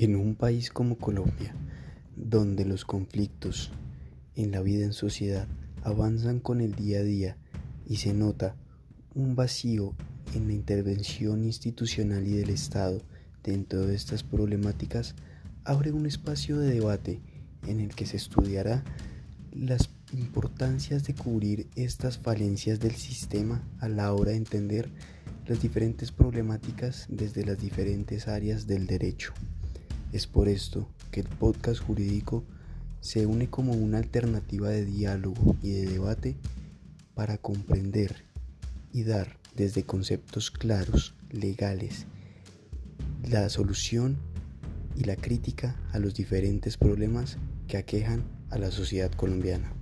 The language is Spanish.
En un país como Colombia, donde los conflictos en la vida en sociedad avanzan con el día a día y se nota un vacío en la intervención institucional y del Estado dentro de estas problemáticas, abre un espacio de debate en el que se estudiará las importancias de cubrir estas falencias del sistema a la hora de entender las diferentes problemáticas desde las diferentes áreas del derecho. Es por esto que el podcast jurídico se une como una alternativa de diálogo y de debate para comprender y dar desde conceptos claros, legales, la solución y la crítica a los diferentes problemas que aquejan a la sociedad colombiana.